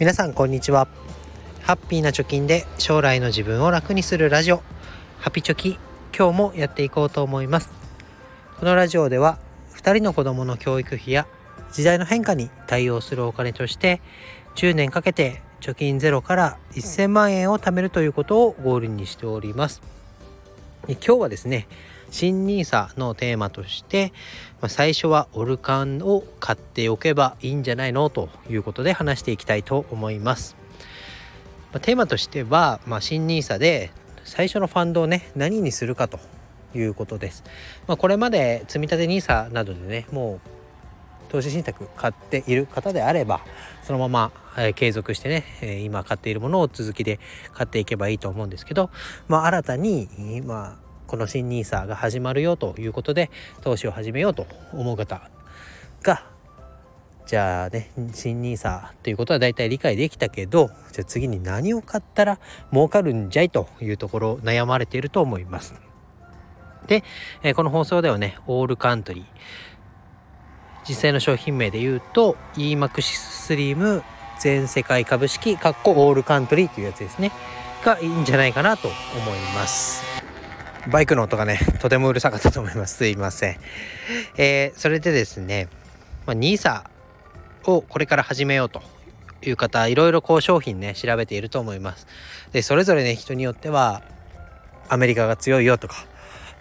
皆さんこんにちは。ハッピーな貯金で将来の自分を楽にするラジオ。ハピチョキ今日もやっていこうと思います。このラジオでは2人の子供の教育費や時代の変化に対応するお金として10年かけて貯金ゼロから1000万円を貯めるということをゴールにしております。今日はですね新 nisa のテーマとして、まあ、最初はオルカンを買っておけばいいんじゃないのということで話していきたいと思います。まあ、テーマとしては、まあ、新 nisa で最初のファンドをね何にするかということです。まあ、これまで積立 NISA などでねもう投資信託買っている方であればそのまま、えー、継続してね、えー、今買っているものを続きで買っていけばいいと思うんですけど、まあ、新たに、ま、この新 NISA が始まるよということで投資を始めようと思う方がじゃあね新 NISA ということは大体理解できたけどじゃあ次に何を買ったら儲かるんじゃいというところ悩まれていると思います。で、え、この放送ではねオールカントリー実際の商品名で言うと EMAX スリーム全世界株式かっこオールカントリーというやつですねがいいんじゃないかなと思います。バイクの音がね、とてもうるさかったと思います。すいません。えー、それでですね、まあ、NISA をこれから始めようという方、いろいろこう商品ね、調べていると思います。で、それぞれね、人によっては、アメリカが強いよとか、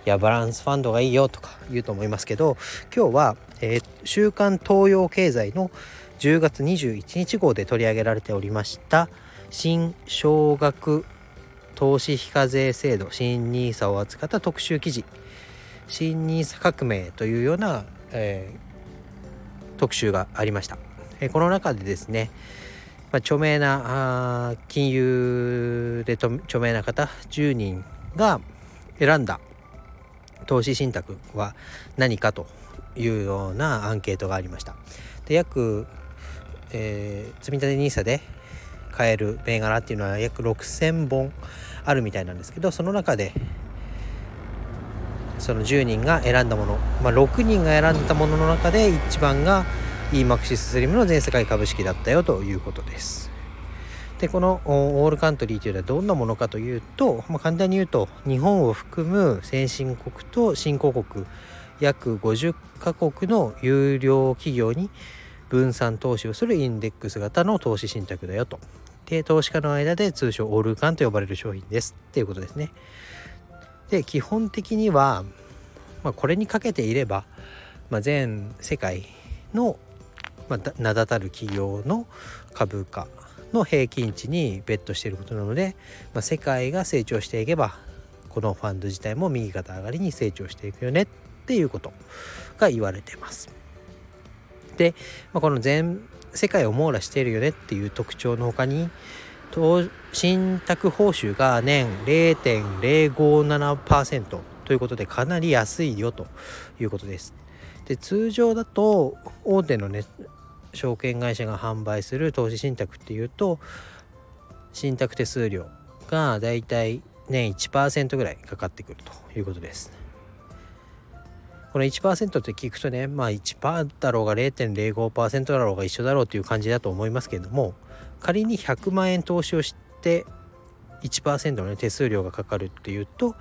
いや、バランスファンドがいいよとか言うと思いますけど、今日は、えー、週刊東洋経済の10月21日号で取り上げられておりました、新少額投資非課税制度新 NISA を扱った特集記事。新 NISA 革命というような、えー、特集がありました、えー、この中でですね、まあ、著名なあ金融で著名な方10人が選んだ投資信託は何かというようなアンケートがありました。で約、えー、積立 NISA で買える銘柄っていうのは約6,000本あるみたいなんですけどその中でその10人が選んだもの、まあ、6人が選んだものの中で一番が EMAXIS スリムの全世界株式だったよということです。でこのオールカントリーというのはどんなものかというと、まあ、簡単に言うと日本を含む先進国と新興国約50カ国の有料企業に分散投資をするインデックス型の投資信託だよとで投資家の間で通称オールカンと呼ばれる商品ですっていうことですね。で基本的には、まあ、これにかけていれば、まあ、全世界の、まあ、名だたる企業の株価の平均値にベットしていることなので、まあ、世界が成長していけばこのファンド自体も右肩上がりに成長していくよねっていうことが言われてます。で、まあ、この全世界を網羅しているよねっていう特徴の他に信託報酬が年0.057%ということでかなり安いよということです。で通常だと大手のね証券会社が販売する投資信託っていうと信託手数料がだいたい年1%ぐらいかかってくるということです。この1%って聞くとねまあ1%だろうが0.05%だろうが一緒だろうという感じだと思いますけれども仮に100万円投資をして1%の、ね、手数料がかかるっていうと、ま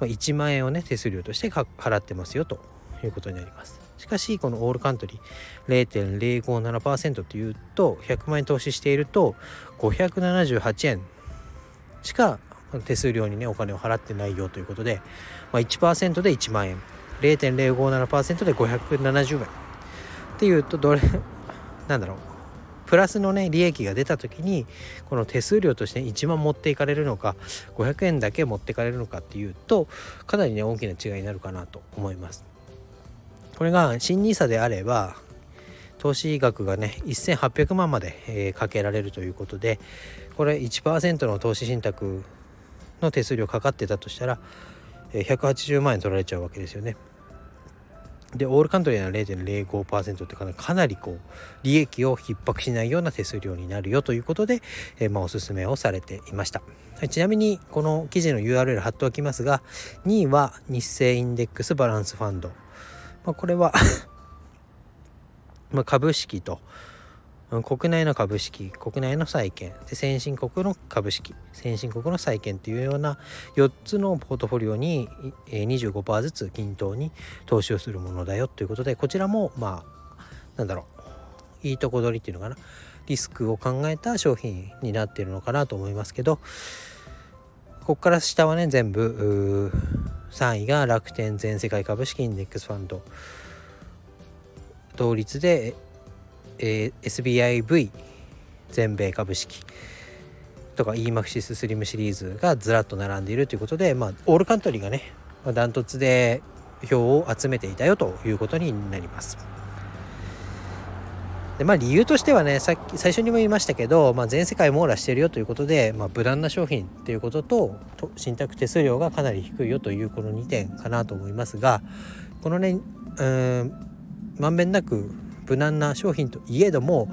あ、1万円をね手数料として払ってますよということになります。しかしこのオールカントリー0.057%というと100万円投資していると578円しか手数料にねお金を払ってないよということで、まあ、1%で1万円0.057%で570円っていうとどれ なんだろう。プラスのね利益が出た時にこの手数料として1万持っていかれるのか500円だけ持っていかれるのかっていうとかなりね大きな違いになるかなと思います。これが新 NISA であれば投資額がね1800万まで、えー、かけられるということでこれ1%の投資信託の手数料かかってたとしたら180万円取られちゃうわけですよね。でオールカントリーは0.05%ってかなかなりこう利益を逼迫しないような手数料になるよということで、えー、まあ、おすすめをされていました、はい、ちなみにこの記事の URL 貼っておきますが2位は日清インデックスバランスファンド、まあ、これは ま株式と国内の株式国内の債券。で先進国の株式。先進国の債券というような4つのポートフォリオに25%ずつ均等に投資をするものだよということでこちらもまあなんだろう。いいとこ取りっていうのかな。リスクを考えた商品になっているのかなと思いますけどここから下はね全部3位が楽天全世界株式インデックスファンド。同率で、えー、SBIV 全米株式とか EMAXIS スリムシリーズがずらっと並んでいるということで、まあ、オールカントリーがねダントツで票を集めていたよということになります。でまあ理由としてはねさっき最初にも言いましたけど、まあ、全世界網羅してるよということで、まあ、無難な商品っていうことと信託手数料がかなり低いよというこの2点かなと思いますがこのねうんまんべんなく無難な商品といえども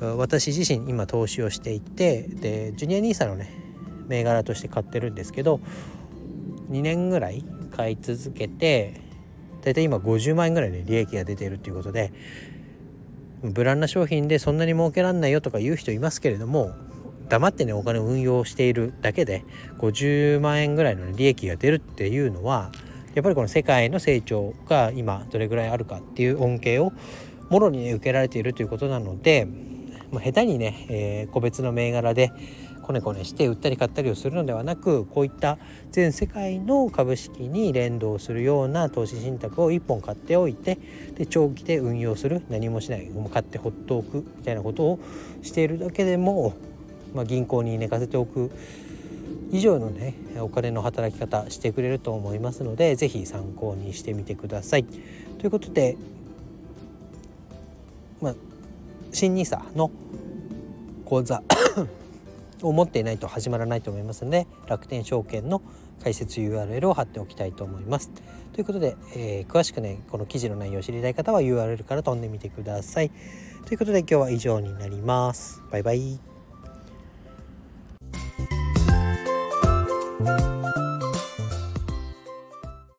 私自身今投資をしていてでジュニア NISA のね銘柄として買ってるんですけど2年ぐらい買い続けて大体今50万円ぐらいで利益が出ているということで無難な商品でそんなに儲けらんないよとか言う人いますけれども黙ってねお金を運用しているだけで50万円ぐらいの利益が出るっていうのはやっぱりこの世界の成長が今どれぐらいあるかっていう恩恵をもろに、ね、受けられているということなので、まあ、下手にね、えー、個別の銘柄でこねこねして売ったり買ったりをするのではなくこういった全世界の株式に連動するような投資信託を1本買っておいてで長期で運用する何もしないもう買ってほっとくみたいなことをしているだけでも、まあ、銀行に寝かせておく以上のねお金の働き方してくれると思いますので是非参考にしてみてください。ということで、まあ、新 NISA の講座 を持っていないと始まらないと思いますので楽天証券の解説 URL を貼っておきたいと思います。ということで、えー、詳しくねこの記事の内容を知りたい方は URL から飛んでみてください。ということで今日は以上になります。バイバイ。Bye.